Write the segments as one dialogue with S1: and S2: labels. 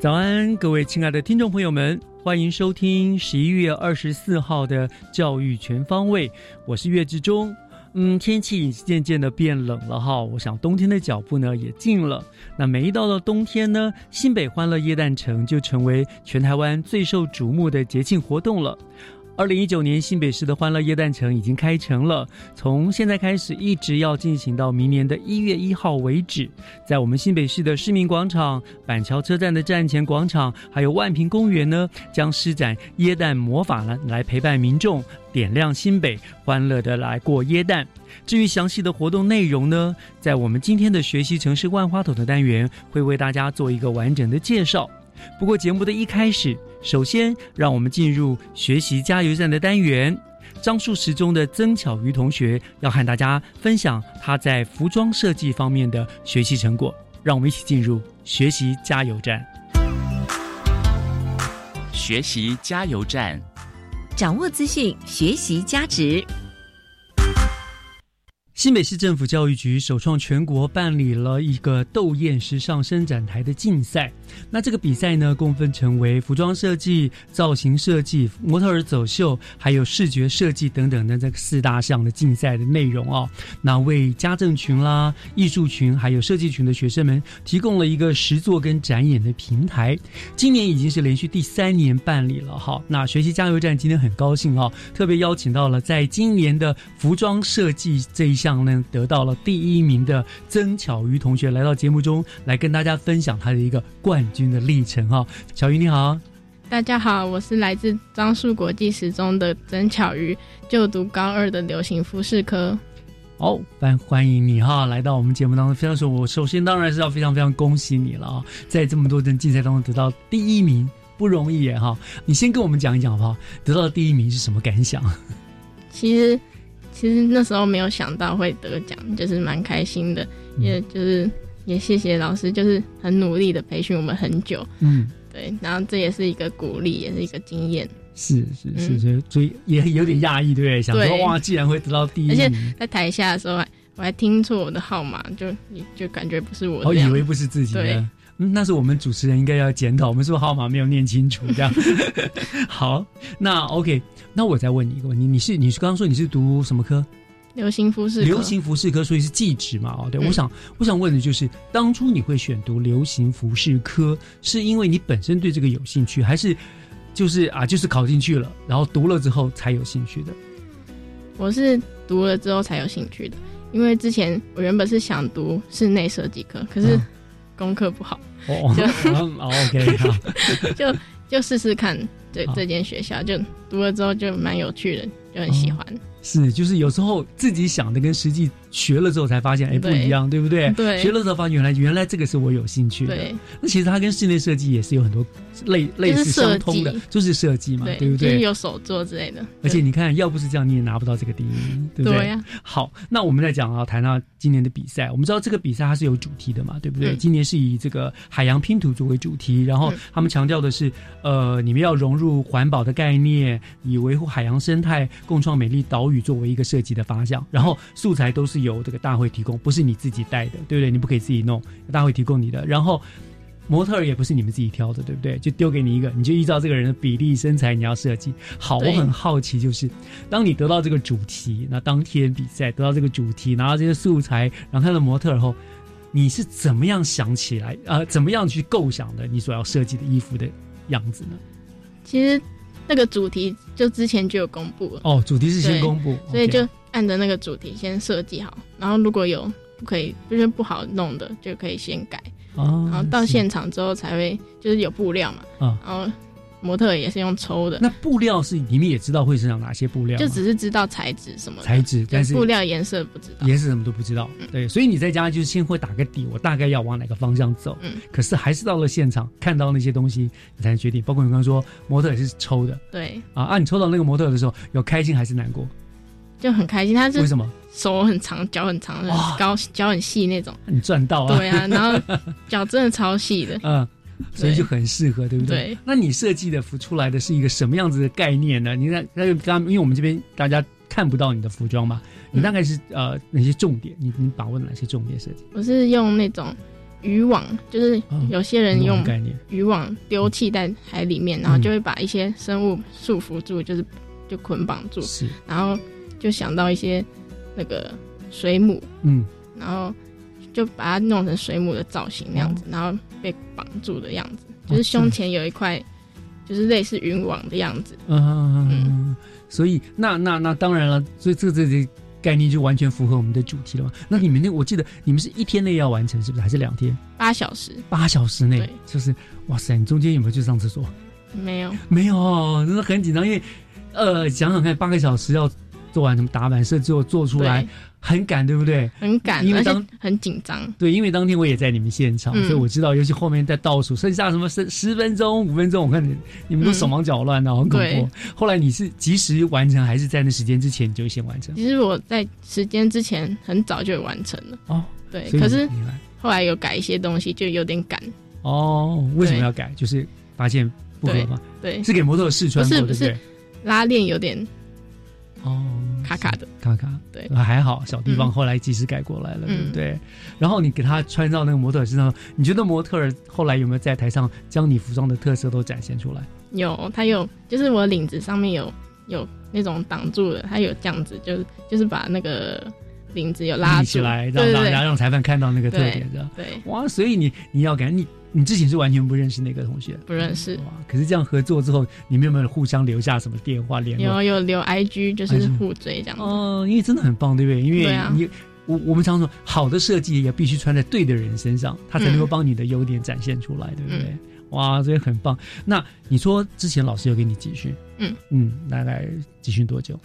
S1: 早安，各位亲爱的听众朋友们，欢迎收听十一月二十四号的教育全方位，我是岳志忠。嗯，天气渐渐的变冷了哈，我想冬天的脚步呢也近了。那每一到了冬天呢，新北欢乐夜诞城就成为全台湾最受瞩目的节庆活动了。二零一九年新北市的欢乐耶诞城已经开城了，从现在开始一直要进行到明年的一月一号为止，在我们新北市的市民广场、板桥车站的站前广场，还有万平公园呢，将施展耶诞魔法呢，来陪伴民众点亮新北，欢乐的来过耶诞。至于详细的活动内容呢，在我们今天的学习城市万花筒的单元，会为大家做一个完整的介绍。不过节目的一开始，首先让我们进入学习加油站的单元。张树十中的曾巧瑜同学要和大家分享他在服装设计方面的学习成果，让我们一起进入学习加油站。
S2: 学习加油站，
S3: 掌握资讯，学习价值。
S1: 新北市政府教育局首创全国办理了一个斗艳时尚伸展台的竞赛。那这个比赛呢，共分成为服装设计、造型设计、模特儿走秀，还有视觉设计等等的这四大项的竞赛的内容哦。那为家政群啦、艺术群还有设计群的学生们提供了一个实作跟展演的平台。今年已经是连续第三年办理了哈。那学习加油站今天很高兴哦，特别邀请到了在今年的服装设计这一项呢得到了第一名的曾巧瑜同学来到节目中来跟大家分享他的一个冠军的历程哈。巧瑜你好，
S4: 大家好，我是来自樟树国际时钟的曾巧瑜，就读高二的流行服饰科。
S1: 好，欢欢迎你哈，来到我们节目当中。非常说，我首先当然是要非常非常恭喜你了啊，在这么多人竞赛当中得到第一名，不容易耶哈。你先跟我们讲一讲好不好？得到第一名是什么感想？
S4: 其实，其实那时候没有想到会得奖，就是蛮开心的，也就是也谢谢老师，就是很努力的培训我们很久。
S1: 嗯，
S4: 对，然后这也是一个鼓励，也是一个经验。
S1: 是是是，所以所以也有点讶异，对不对？想说哇，既然会得到第一
S4: 而且，在台下的时候还，我还听错我的号码，就就感觉不是我
S1: 哦，
S4: 这样。
S1: 以为不是自己的
S4: 对。
S1: 嗯，那是我们主持人应该要检讨，我们是不是号码没有念清楚？这样 好，那 OK，那我再问你一个问题，你是你是刚刚说你是读什么科？
S4: 流行服饰科，
S1: 流行服饰科，所以是技职嘛？哦，对，
S4: 嗯
S1: 我想我想问的就是，当初你会选读流行服饰科，是因为你本身对这个有兴趣，还是就是啊，就是考进去了，然后读了之后才有兴趣的？
S4: 我是读了之后才有兴趣的，因为之前我原本是想读室内设计科，可是
S1: 嗯
S4: 功课不好，
S1: 哦
S4: 就 就就试试看这这间学校，就读了之后就蛮有趣的，就很喜欢。
S1: 是，就是有时候自己想的跟实际学了之后才发现，哎，不一样，对不对？
S4: 对
S1: 学了之后发现原来原来这个是我有兴趣的。
S4: 对，
S1: 那其实它跟室内设计也是有很多类类似相通的，就是设计嘛，对不
S4: 就是
S1: 对？
S4: 有手作之类的。
S1: 而且你看，要不是这样，你也拿不到这个第一名，对不对？
S4: 对呀
S1: 好，那我们再讲啊，谈到今年的比赛，我们知道这个比赛它是有主题的嘛，对不对？
S4: 嗯
S1: 今年是以这个海洋拼图作为主题，然后
S4: 嗯
S1: 他们强调的是，呃，你们要融入环保的概念，以维护海洋生态、共创美丽岛屿作为一个设计的方向。然后素材都是由这个大会提供，不是你自己带的，对不对？你不可以自己弄，大会提供你的。然后模特儿也不是你们自己挑的，对不对？就丢给你一个，你就依照这个人的比例、身材你要设计好。我很好奇，就是当你得到这个主题，那当天比赛得到这个主题，拿到这些素材，然后看到模特儿后，你是怎么样想起来？呃，怎么样去构想的你所要设计的衣服的样子呢？
S4: 其实那个主题就之前就有公布了，
S1: 哦，主题是先公布，
S4: 所以就按着那个主题先设计好，然后如果有不可以就是不好弄的，就可以先改，
S1: 哦，
S4: 然后到现场之后才会就是有布料嘛，
S1: 哦。
S4: 然后模特也是用抽的，
S1: 那布料是你们也知道会生产哪些布料？
S4: 就只是知道材质什么
S1: 材质，但是
S4: 布料颜色不知道。
S1: 颜色什么都不知道。对，所以你在家就是先会打个底，我大概要往哪个方向走。
S4: 嗯，
S1: 可是还是到了现场看到那些东西，你才能决定。包括你刚刚说模特也是抽的
S4: 对，
S1: 啊，啊，你抽到那个模特的时候，有开心还是难过？
S4: 就很开心。他是
S1: 为什么？
S4: 手很长，脚很长，很高，脚很细那种。
S1: 你赚到啊！
S4: 对啊，然后 脚真的超细的。
S1: 嗯，所以就很适合，对不对？
S4: 对。
S1: 那你设计的服出来的是一个什么样子的概念呢？你看，那就刚因为我们这边大家看不到你的服装嘛，你大概是、呃哪些重点？你你把握哪些重点设计？
S4: 我是用那种渔网，就是有些人用
S1: 渔网概念
S4: 渔网丢弃在海里面，然后就会把一些生物束缚住，就是就捆绑住。
S1: 是，
S4: 然后就想到一些那个水母，
S1: 嗯，
S4: 然后就把它弄成水母的造型那样
S1: 哦
S4: 子，然后被绑住的样子，就是胸前有一块，就是类似云网的样子。
S1: 嗯，所以那那那当然了，所以这这这概念就完全符合我们的主题了嘛。那你们那我记得你们是一天内要完成，是不是？还是两天？
S4: 八小时
S1: 八小时内，就是哇塞！你中间有没有去上厕所？
S4: 没有，
S1: 没有，真的很紧张，因为呃，想想看，八个小时要做完什么打版设之后做出来，很赶，对不对？
S4: 很赶，
S1: 因为当
S4: 很紧张。
S1: 对，因为当天我也在你们现场，
S4: 嗯
S1: 所以我知道，尤其后面在倒数，剩下什么十十分钟、五分钟，我看你你们都手忙脚乱的，很恐怖
S4: 对。
S1: 后来你是及时完成，还是在那时间之前你就先完成？
S4: 其实我在时间之前很早就完成了。
S1: 哦，
S4: 对，可是后来有改一些东西，就有点赶。
S1: 哦，为什么要改？就是发现不合吗？
S4: 对，
S1: 是给模特试穿过，
S4: 不是不是
S1: 对不对？
S4: 拉链有点
S1: 哦，
S4: 卡卡的。
S1: 卡卡，
S4: 对
S1: 还好，小地方
S4: 嗯
S1: 后来及时改过来了，对不
S4: 嗯
S1: 对？然后你给他穿到那个模特身上，你觉得模特儿后来有没有在台上将你服装的特色都展现出来？
S4: 有，他有，就是我领子上面有有那种挡住的，他有这样子，就是就是把那个领子有拉
S1: 起来，让
S4: 对对对
S1: 让裁判看到那个特
S4: 对
S1: 点的。
S4: 对，
S1: 哇，所以你你要感你你之前是完全不认识那个同学，
S4: 不认识。
S1: 哇！可是这样合作之后，你们有没有互相留下什么电话联络？
S4: 有有留 IG，就是互追这样子。
S1: 哦，因为真的很棒，对不对？因为你、我我们常说，好的设计也必须穿在对的人身上，他才能够
S4: 嗯
S1: 帮你的优点展现出来，对不对？哇，所以很棒。那你说之前老师有给你集训，
S4: 嗯
S1: 嗯，大概集训多久？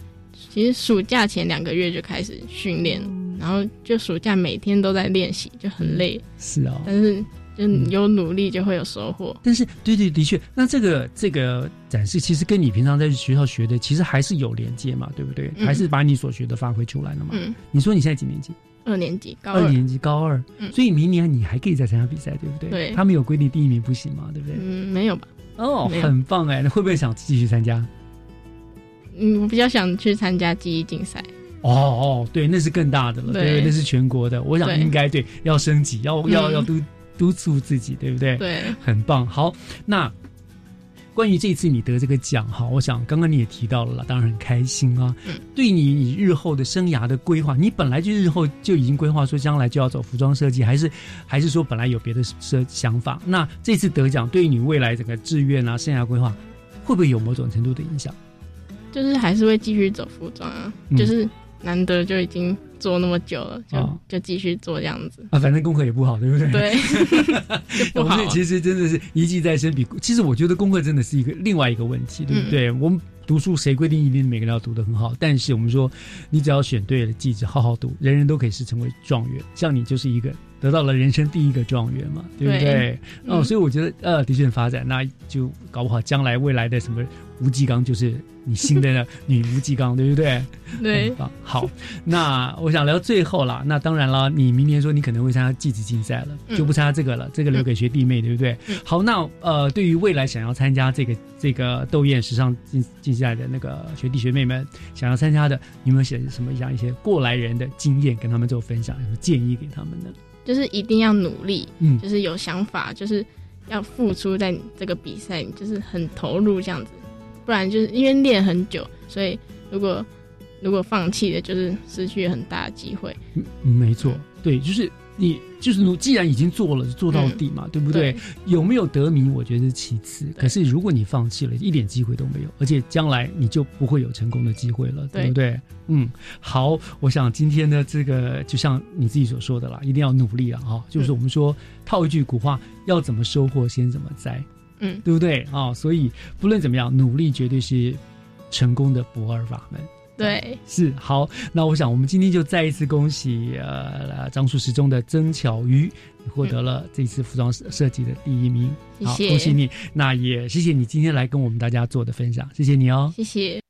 S4: 其实暑假前两个月就开始训练，然后就暑假每天都在练习，就很累。
S1: 是啊、
S4: 但是就有努力就会有收获。
S1: 但是，对对，的确，那这个这个展示其实跟你平常在学校学的其实还是有连接嘛，对不对？
S4: 嗯
S1: 还是把你所学的发挥出来了嘛？
S4: 嗯，
S1: 你说你现在几年级？
S4: 二年级高二，
S1: 二年级，高二。
S4: 嗯
S1: 所以明年你还可以再参加比赛，对不对？
S4: 对
S1: 他们有规定第一名不行嘛，对不对？
S4: 嗯，没有吧？
S1: 哦，很棒哎！那会不会想继续参加？
S4: 嗯，我比较想去参加记忆竞赛。
S1: 哦哦，对，那是更大的了，对，
S4: 对
S1: 那是全国的。我想应该对，要升级，要要
S4: 嗯
S1: 要督督促自己，对不对？
S4: 对，
S1: 很棒。好，那关于这次你得这个奖哈，我想刚刚你也提到了啦，当然很开心啊。
S4: 嗯，
S1: 对你你日后的生涯的规划，你本来就日后就已经规划说将来就要走服装设计，还是还是说本来有别的设想法？那这次得奖对于你未来整个志愿啊、生涯规划，会不会有某种程度的影响？
S4: 就是还是会继续走服装啊，
S1: 嗯
S4: 就是难得就已经做那么久了，就、
S1: 哦
S4: 就继续做这样子。
S1: 啊，反正功课也不好，对不对？
S4: 对，就不好
S1: 我们。其实真的是一技在身比，其实我觉得功课真的是一个另外一个问题，对不对？我们读书谁规定一定每个人要读得很好？但是我们说，你只要选对了，技子好好读，人人都可以是成为状元。像你就是一个得到了人生第一个状元嘛，对不对？
S5: 对
S1: 哦，
S5: 嗯
S1: 所以我觉得呃，的确发展，那就搞不好将来未来的什么吴继刚就是你新的呢 女吴继刚，对不对？
S5: 对。
S1: 好，那我想聊最后啦。那当然了，你明年说你可能会参加技职竞赛了，
S5: 嗯
S1: 就不参加这个了，这个留给学弟妹，对不对？
S5: 嗯
S1: 好，那呃，对于未来想要参加这个这个斗艳时尚竞竞赛的那个学弟学妹们，想要参加的，你有没有写什么像一些过来人的经验跟他们做分享，有什么建议给他们呢？
S5: 就是一定要努力，
S1: 嗯。
S5: 就是有想法，就是要付出在这个比赛，就是很投入这样子，不然就是因为练很久，所以如果如果放弃了，就是失去很大的机会。
S1: 嗯，没错，对，就是你就是努既然已经做了，就做到底嘛，对不对？有没有得名，我觉得是其次。可是如果你放弃了，一点机会都没有，而且将来你就不会有成功的机会了，对
S5: 对
S1: 不对？嗯，好，我想今天的这个就像你自己所说的啦，一定要努力啊哈。就是我们说套一句古话，要怎么收获，先怎么栽，
S5: 嗯，
S1: 对不对啊？所以不论怎么样，努力绝对是成功的不二法门。
S5: 对，
S1: 是好，那我想我们今天就再一次恭喜呃张树时中的曾巧瑜，获得了这次服装设设计的第一名，好，
S5: 谢谢
S1: 恭喜你。那也谢谢你今天来跟我们大家做的分享，谢谢你哦。
S5: 谢谢。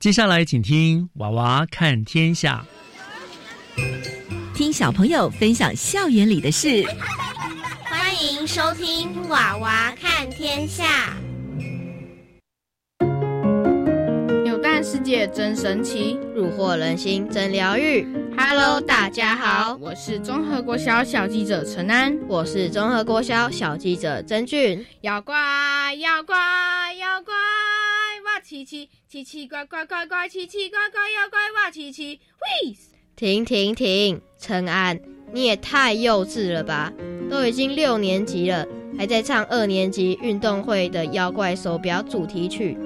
S1: 接下来，请听《娃娃看天下》。
S3: 听小朋友分享校园里的事，
S6: 欢迎收听《娃娃看天下》。
S7: 扭蛋世界真神奇，
S8: 虏获人心，真疗愈。
S7: Hello，大家好，我是综合国小小记者陈安。
S8: 我是综合国小小记者曾俊。
S7: 妖怪，妖怪，妖怪，哇奇奇，奇奇怪怪怪怪，奇奇怪怪妖怪哇奇奇，喂！
S8: 停停停！陈安，你也太幼稚了吧！都已经六年级了，还在唱二年级运动会的妖怪手表主题曲，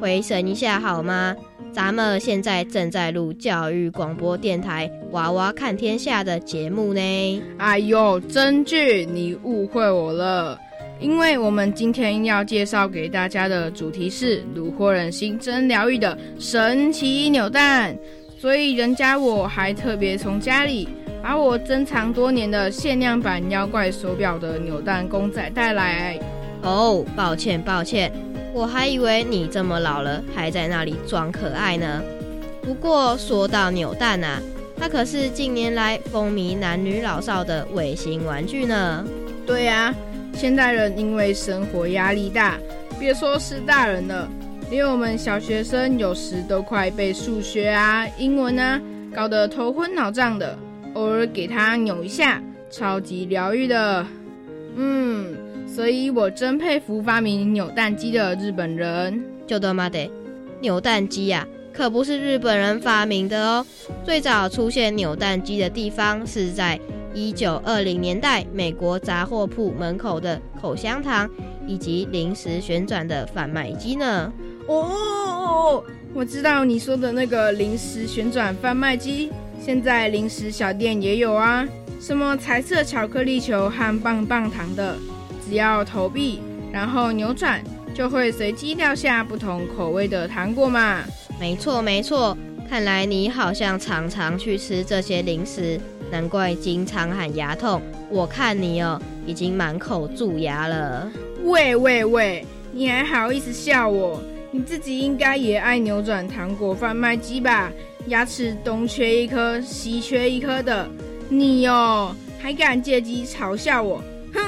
S8: 回神一下好吗？咱们现在正在录教育广播电台《娃娃看天下》的节目呢。
S7: 哎呦，真俊，你误会我了。因为我们今天要介绍给大家的主题是虏获人心、真疗愈的神奇扭蛋，所以人家我还特别从家里把我珍藏多年的限量版妖怪手表的扭蛋公仔带来。
S8: 哦，抱歉抱歉，我还以为你这么老了还在那里装可爱呢。不过说到扭蛋啊，它可是近年来风靡男女老少的卫星玩具呢。
S7: 对呀、现代人因为生活压力大，别说是大人了，连我们小学生有时都快被数学啊、英文啊搞得头昏脑胀的，偶尔给他扭一下，超级疗愈的。嗯，所以我真佩服发明扭蛋机的日本人。
S8: 就他妈的，扭蛋机呀、可不是日本人发明的哦。最早出现扭蛋机的地方是在一九二零年代美国杂货铺门口的口香糖以及零食旋转的贩卖机呢。
S7: 哦，我知道你说的那个零食旋转贩卖机，现在零食小店也有啊，什么彩色巧克力球和棒棒糖的，只要投币，然后扭转，就会随机掉下不同口味的糖果嘛。
S8: 没错没错，看来你好像常常去吃这些零食，难怪经常喊牙痛。我看你哦，已经满口蛀牙了。
S7: 喂喂喂，你还好意思笑我？你自己应该也爱扭转糖果贩卖机吧？牙齿东缺一颗，西缺一颗的，你哦、还敢借机嘲笑我？哼！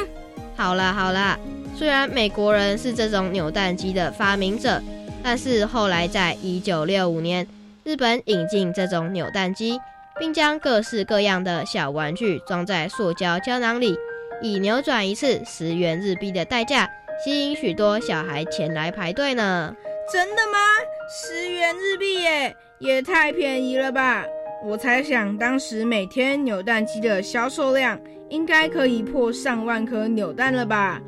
S8: 好啦好啦，虽然美国人是这种扭蛋机的发明者，但是后来在一九六五年，日本引进这种扭蛋机，并将各式各样的小玩具装在塑胶胶囊里，以扭转一次十元日币的代价，吸引许多小孩前来排队呢。
S7: 真的吗？十元日币耶，也太便宜了吧！我猜想当时每天扭蛋机的销售量应该可以破上万颗扭蛋了吧？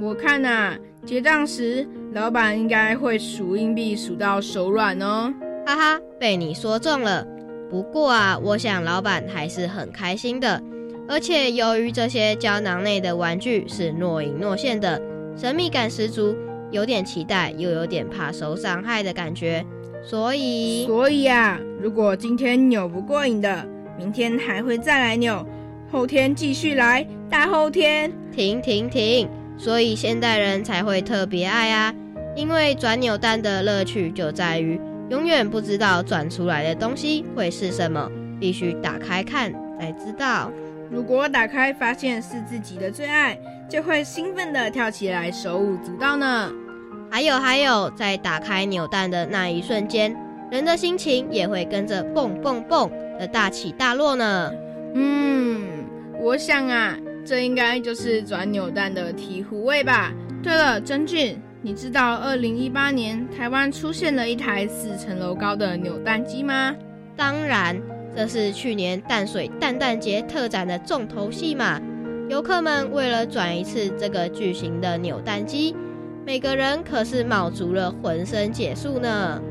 S7: 我看呐、结账时老板应该会数硬币数到手软哦。
S8: 哈哈，被你说中了。不过啊，我想老板还是很开心的。而且由于这些胶囊内的玩具是若隐若现的，神秘感十足，有点期待又有点怕受伤害的感觉。所以，
S7: 所以啊，如果今天扭不过瘾的，明天还会再来扭，后天继续来，大后天
S8: 停停停！所以现代人才会特别爱啊，因为转扭蛋的乐趣就在于永远不知道转出来的东西会是什么，必须打开看才知道。
S7: 如果打开发现是自己的最爱，就会兴奋地跳起来，手舞足蹈呢。
S8: 还有还有，在打开扭蛋的那一瞬间，人的心情也会跟着蹦蹦蹦的大起大落呢。
S7: 嗯，我想啊，这应该就是转扭蛋的醍醐味吧。对了，真俊，你知道二零一八年台湾出现了一台四层楼高的扭蛋机吗？
S8: 当然，这是去年淡水蛋蛋节特展的重头戏嘛。游客们为了转一次这个巨型的扭蛋机，每个人可是卯足了浑身解数呢。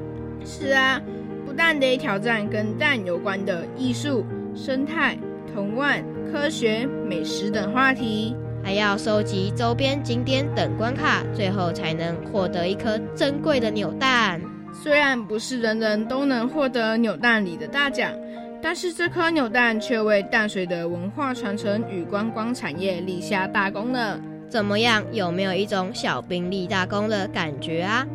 S7: 是啊，不但得挑战跟蛋有关的艺术、生态、童玩、科学、美食等话题，
S8: 还要收集周边景点等关卡，最后才能获得一颗珍贵的扭蛋。
S7: 虽然不是人人都能获得扭蛋里的大奖，但是这颗扭蛋却为淡水的文化传承与观光产业立下大功呢。
S8: 怎么样？有没有一种小兵立大功的感觉啊？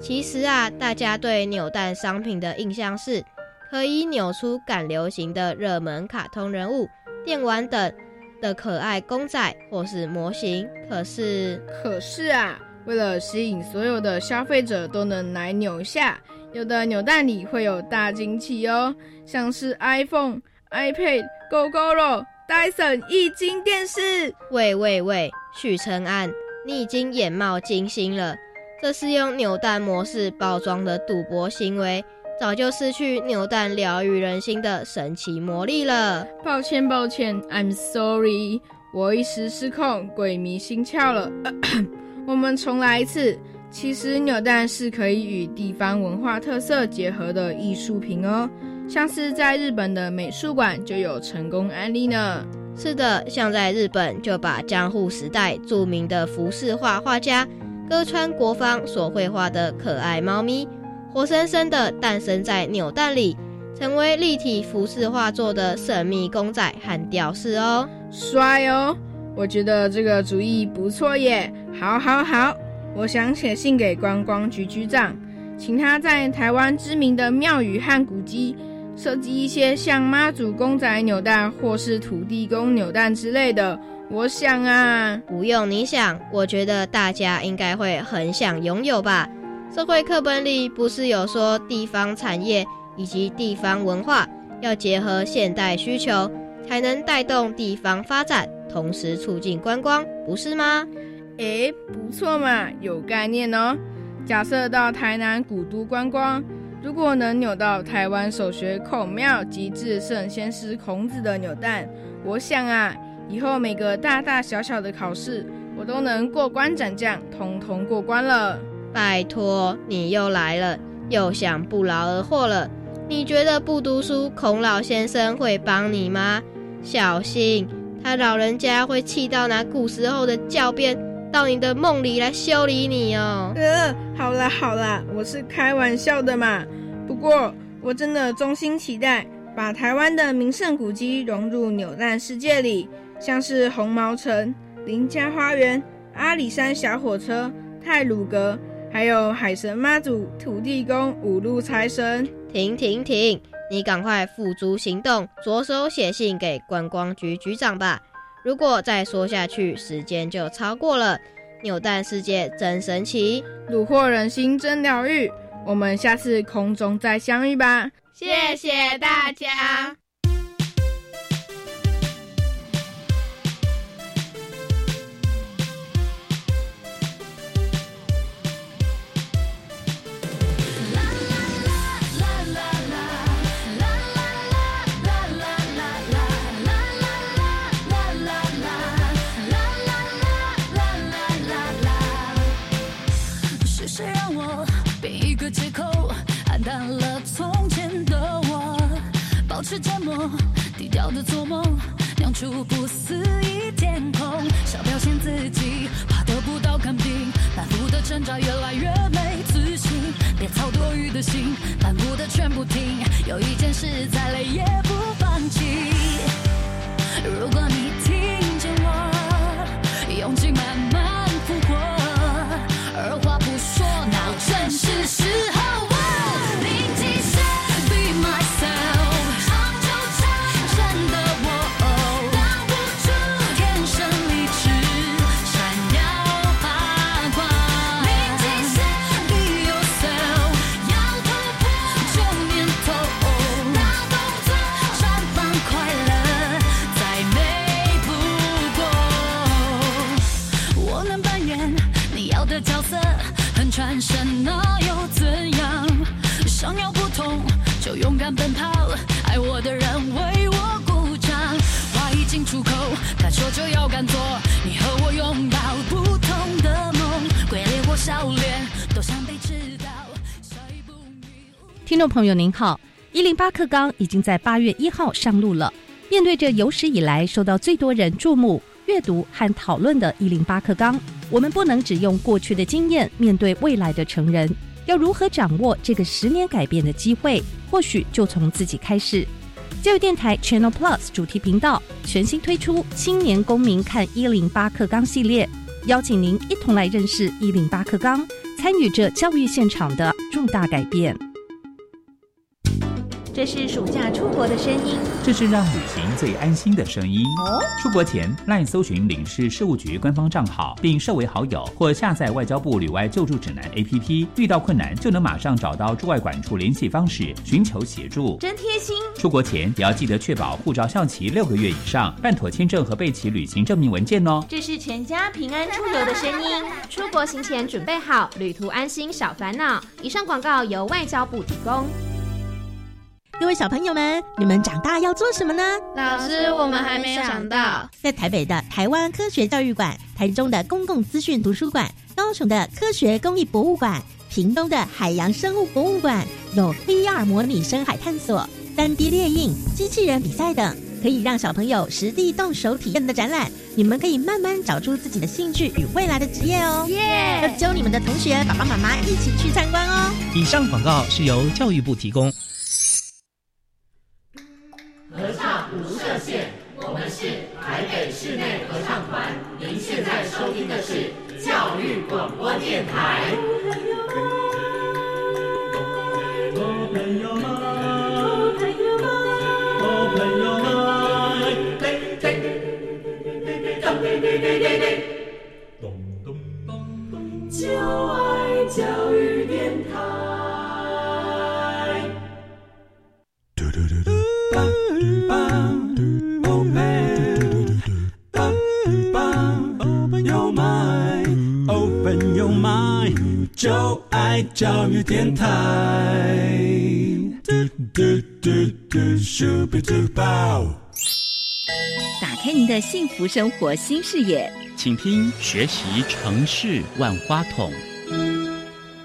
S8: 其实啊，大家对扭蛋商品的印象是，可以扭出赶流行的热门卡通人物、电玩等的可爱公仔或是模型。可是，
S7: 可是啊。为了吸引所有的消费者都能来扭下，有的扭蛋里会有大惊喜哦，像是 iPhone、iPad、GoGo、Dyson 液晶电视。
S8: 喂喂喂，许承安，你已经眼冒金星了，这是用扭蛋模式包装的赌博行为，早就失去扭蛋疗愈人心的神奇魔力了。
S7: 抱歉抱歉，I'm sorry，我一时失控，鬼迷心窍了。我们重来一次。其实扭蛋是可以与地方文化特色结合的艺术品哦，像是在日本的美术馆就有成功案例呢。
S8: 是的，像在日本就把江户时代著名的浮世画画家歌川国芳所绘画的可爱猫咪，活生生的诞生在扭蛋里，成为立体服饰画作的神秘公仔和吊饰哦，
S7: 帅哦！我觉得这个主意不错耶，好，好，好！我想写信给观光局局长，请他在台湾知名的庙宇和古迹设计一些像妈祖公仔扭蛋或是土地公扭蛋之类的。我想啊，
S8: 不用你想，我觉得大家应该会很想拥有吧。社会课本里不是有说地方产业以及地方文化要结合现代需求，才能带动地方发展？同时促进观光，不是吗？
S7: 诶，不错嘛，有概念哦。假设到台南古都观光，如果能扭到台湾首学孔庙及至圣先师孔子的扭蛋，我想啊，以后每个大大小小的考试，我都能过关斩将，通通过关了。
S8: 拜托，你又来了，又想不劳而获了。你觉得不读书，孔老先生会帮你吗？小心！他老人家会气到拿古时候的教鞭到你的梦里来修理你哦。
S7: 呃，好啦好啦，我是开玩笑的嘛。不过我真的衷心期待把台湾的名胜古迹融入扭蛋世界里，像是红毛城、林家花园、阿里山小火车、泰鲁阁，还有海神妈祖、土地公、五路财神。
S8: 停停停！你赶快付诸行动，着手写信给观光局局长吧。如果再说下去，时间就超过了。扭蛋世界真神奇，
S7: 虏获人心真疗愈。我们下次空中再相遇吧。
S4: 谢谢大家。
S9: 的做梦，酿出不思议天空。想表现自己，怕得不到肯定，反复的挣扎越来越没自信。别操多余的心，反复的全不听。有一件事再累也
S10: 朋友您好，一零八课纲已经在八月一号上路了。面对着有史以来受到最多人注目、阅读和讨论的“一零八课纲”，我们不能只用过去的经验面对未来的成人，要如何掌握这个十年改变的机会？或许就从自己开始。教育电台 Channel Plus 主题频道全新推出“青年公民看一零八课纲”系列，邀请您一同来认识一零八课纲，参与这教育现场的重大改变。
S3: 这是暑假出国的声音，
S11: 这是让旅行最安心的声音。哦，出国前赖搜寻领事事务局官方账号，并设为好友，或下载外交部旅外救助指南 APP，遇到困难就能马上找到驻外管处联系方式，寻求协助，
S3: 真贴心。
S11: 出国前也要记得确保护照效期六个月以上，办妥签证和备齐旅行证明文件哦。
S3: 这是全家平安出游的声音，
S12: 出国行前准备好，旅途安心少烦恼。以上广告由外交部提供。
S13: 各位小朋友们，你们长大要做什么呢？
S8: 老师，我们还没有想到。
S13: 在台北的台湾科学教育馆、台中的公共资讯图书馆、高雄的科学公益博物馆、屏东的海洋生物博物馆，有 VR 模拟深海探索、三 D 列印、机器人比赛等，可以让小朋友实地动手体验的展览。你们可以慢慢找出自己的兴趣与未来的职业哦。
S3: 耶！
S13: 要教你们的同学、爸爸妈妈一起去参观哦。
S14: 以上广告是由教育部提供。
S15: 合唱无设限，我们是台北室内合唱团。您现在收听的是教育广播电台。就爱教育就爱教育电台。
S3: 打开您的幸福生活新视野，
S2: 请听学习城市万花筒。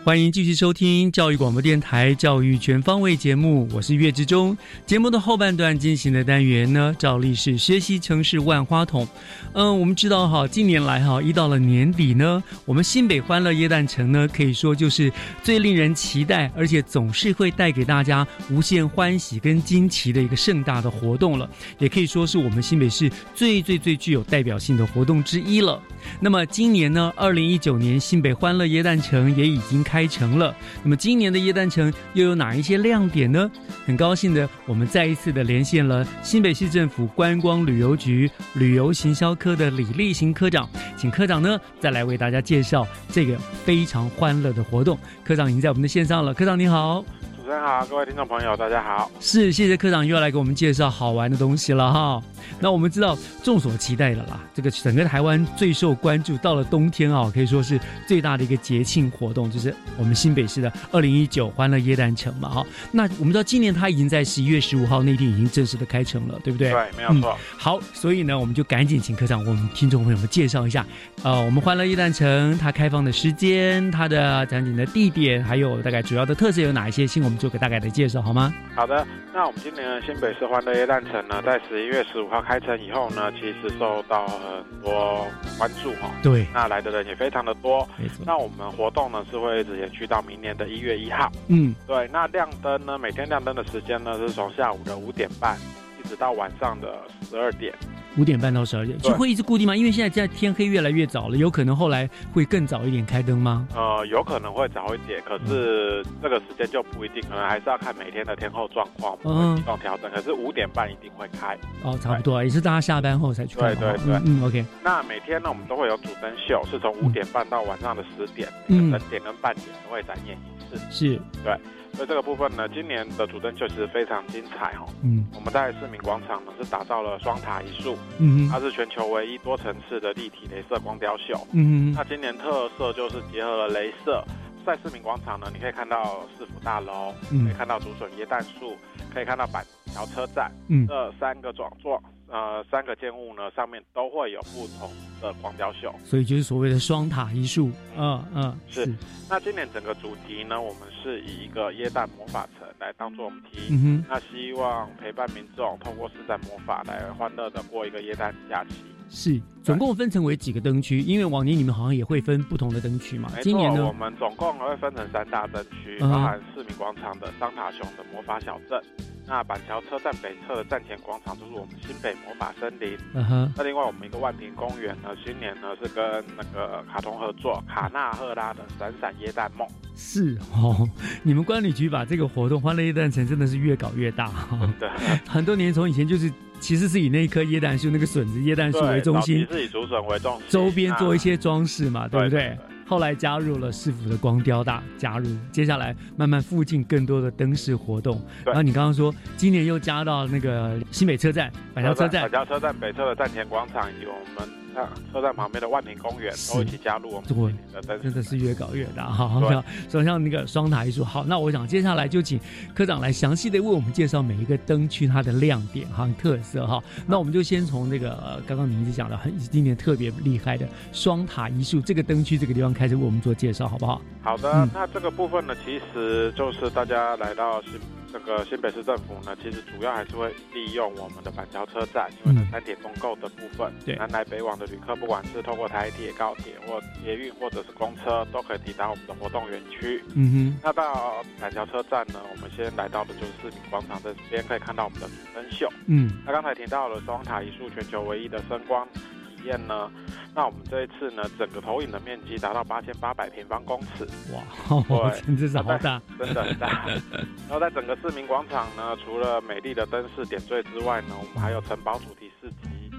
S1: 欢迎继续收听教育广播电台《教育全方位》节目，我是岳志忠。节目的后半段进行的单元呢，照例是学习城市万花筒。嗯，我们知道哈，近年来哈，一到了年底呢，我们新北欢乐耶诞城呢，可以说就是最令人期待，而且总是会带给大家无限欢喜跟惊奇的一个盛大的活动了，也可以说是我们新北市最最最具有代表性的活动之一了。那么今年呢，二零一九年新北欢乐耶诞城也已经开。开城了，那么今年的耶诞城又有哪一些亮点呢？很高兴的，我们再一次的连线了新北市政府观光旅游局旅游行销科的李立行科长，请科长呢再来为大家介绍这个非常欢乐的活动。科长已经在我们的线上了，科长你好。
S16: 主持人好，各位听众朋友，大家好。
S1: 是，谢谢科长又要来给我们介绍好玩的东西了哈。那我们知道，众所期待的啦，这个整个台湾最受关注，到了冬天啊，可以说是最大的一个节庆活动，就是我们新北市的二零一九欢乐耶诞城嘛哈。那我们知道，今年它已经在十一月十五号那天已经正式的开城了，对不对？
S16: 对，没有错。
S1: 好，所以呢，我们就赶紧请科长为我们听众朋友们介绍一下，呃，我们欢乐耶诞城它开放的时间、它的场景的地点，还有大概主要的特色有哪一些，请我们做个大概的介绍好吗？
S16: 好的，那我们今年的新北市欢乐夜诞城呢，在十一月十五号开城以后呢，其实受到很多关注哈。
S1: 对，
S16: 那来的人也非常的多。那我们活动呢是会一直延续到明年的一月一号。
S1: 嗯，
S16: 对。那亮灯呢，每天亮灯的时间呢是从下午的五点半一直到晚上的十二点。
S1: 五点半到十二点，就会一直固定吗？因为现在在天黑越来越早了，有可能后来会更早一点开灯吗？
S16: 呃，有可能会早一点，可是这个时间就不一定，可能还是要看每天的天候状况，嗯，情况调整。可是五点半一定会开。
S1: 哦，差不多，也是大家下班后才去
S16: 对对对，
S1: 嗯，OK。
S16: 那每天呢，我们都会有主灯秀，是从五点半到晚上的十点，嗯，整点跟半点都会展演一次。
S1: 是，
S16: 对。所以这个部分呢，今年的主灯秀其实非常精彩哦。
S1: 嗯，
S16: 我们在市民广场呢是打造了双塔一树，
S1: 嗯
S16: 它是全球唯一多层次的立体镭射光雕秀。
S1: 嗯
S16: 那今年特色就是结合了镭射，在市民广场呢，你可以看到市府大楼，嗯。可以看到竹笋椰蛋树，可以看到板桥车站，
S1: 嗯，
S16: 这三个装装呃三个建物呢上面都会有不同的光雕秀，
S1: 所以就是所谓的双塔一术。嗯嗯，
S16: 是。那今年整个主题呢，我们是以一个耶诞魔法城来当做题，
S1: 嗯哼
S16: 那希望陪伴民众通过施展魔法来欢乐的过一个耶诞假期。
S1: 是，总共分成为几个灯区？因为往年你们好像也会分不同的灯区嘛。今年呢，
S16: 我们总共会分成三大灯区，
S1: 嗯
S16: 包含市民广场的桑塔熊的魔法小镇。那板桥车站北侧的站前广场就是我们新北魔法森林。
S1: 嗯哼
S16: 那另外我们一个万平公园呢，今年呢是跟那个卡通合作，卡纳赫拉的闪闪耶诞梦。
S1: 是哦，你们管理局把这个活动“欢乐耶诞城”真的是越搞越大哈。
S16: 对，
S1: 很多年从以前就是，其实是以那棵椰蛋树、那个笋子椰蛋树为中心
S16: 早期，是以竹笋为中心，
S1: 周边做一些装饰嘛，对不对？
S16: 对对
S1: 后来加入了市府的光雕大加入，接下来慢慢附近更多的灯饰活动。然后你刚刚说今年又加到那个新北车站、板桥车站
S16: 板，桥车站北侧的站前广场以及我们啊车站旁边的万宁公园都一起加入我们今年的灯
S1: 真的是越搞越大哈。
S16: 对
S1: 像说像那个双塔艺术，好，那我想接下来就请科长来详细的为我们介绍每一个灯区它的亮点哈、特色哈。那我们就先从那个、呃刚刚你一直讲的很今年特别厉害的双塔艺术这个灯区这个地方开始为我们做介绍，好不好？
S16: 好的，
S1: 嗯
S16: 那这个部分呢，其实就是大家来到新这个新北市政府呢，其实主要还是会利用我们的板桥车站，因为呢
S1: 嗯
S16: 三铁共构的部分，
S1: 对
S16: 南来北往的旅客，不管是透过台铁、高铁或捷运或者是公车，都可以抵达我们的活动园区。
S1: 嗯
S16: 那到板桥车站呢，我们先来到的就是市民广场这边，可以看到我们的主灯秀。
S1: 嗯
S16: 那刚才提到了双塔一术全球唯一的声光体验呢，那我们这一次呢，整个投影的面积达到八千八百平方公尺，
S1: 哇，
S16: 对
S1: 真的是好大，
S16: 真的很大。然后在整个市民广场呢，除了美丽的灯饰点缀之外呢，我们还有城堡主题市集。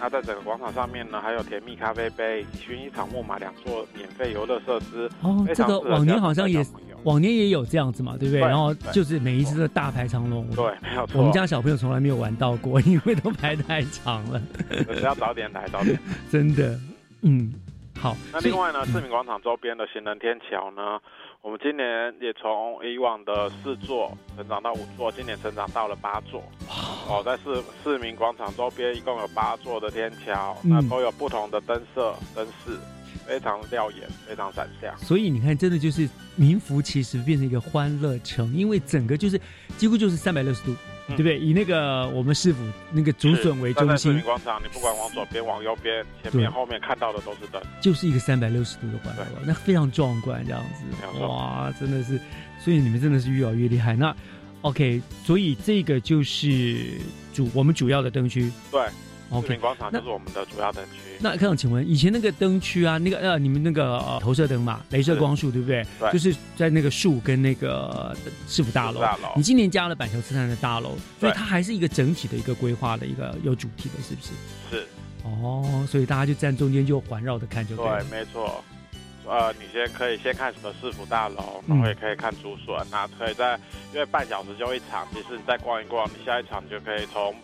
S16: 那在整个广场上面呢，还有甜蜜咖啡杯、薰衣草木马两座免费游乐设施。
S1: 哦，这个往年好像也往年也有这样子嘛，对不对？
S16: 对
S1: 然后就是每一次都大排长龙。
S16: 对，没有错。
S1: 我们家小朋友从来没有玩到过，因为都排太长了。
S16: 只要早点来，早点。
S1: 真的，嗯，好。
S16: 那另外呢，市民广场周边的行人天桥呢，我们今年也从以往的四座成长到五座，今年成长到了八座。哦，在市市民广场周边一共有八座的天桥，
S1: 嗯
S16: 那都有不同的灯色灯饰，非常耀眼，非常闪亮。
S1: 所以你看，真的就是民福其实变成一个欢乐城，因为整个就是几乎就是三百六十度，
S16: 嗯
S1: 对不对？以那个我们市府那个竹笋为中心，
S16: 广场，你不管往左边、往右边、前面、后面看到的都是灯。
S1: 就是一个三百六十度的环绕，那非常壮观，这样子，哇，真的是，所以你们真的是越搞越厉害。那 OK，所以这个就是主我们主要的灯区。
S16: 对市民广场就是我们的主要灯区。
S1: 那科长，请问以前那个灯区啊，那个呃，你们那个、呃、投射灯嘛，镭射光束，对不对？
S16: 对
S1: 就是在那个树跟那个呃市府大楼
S16: 大楼。
S1: 你今年加了板桥车站的大楼，所以它还是一个整体的一个规划的一个有主题的，是不是？
S16: 是。
S1: 哦，所以大家就站中间就环绕着看就对了。
S16: 对，没错。呃，你先可以先看什么市府大楼，
S1: 嗯
S16: 然后也可以看竹笋，那可以在因为半小时就一场，其实你再逛一逛，你下一场就可以从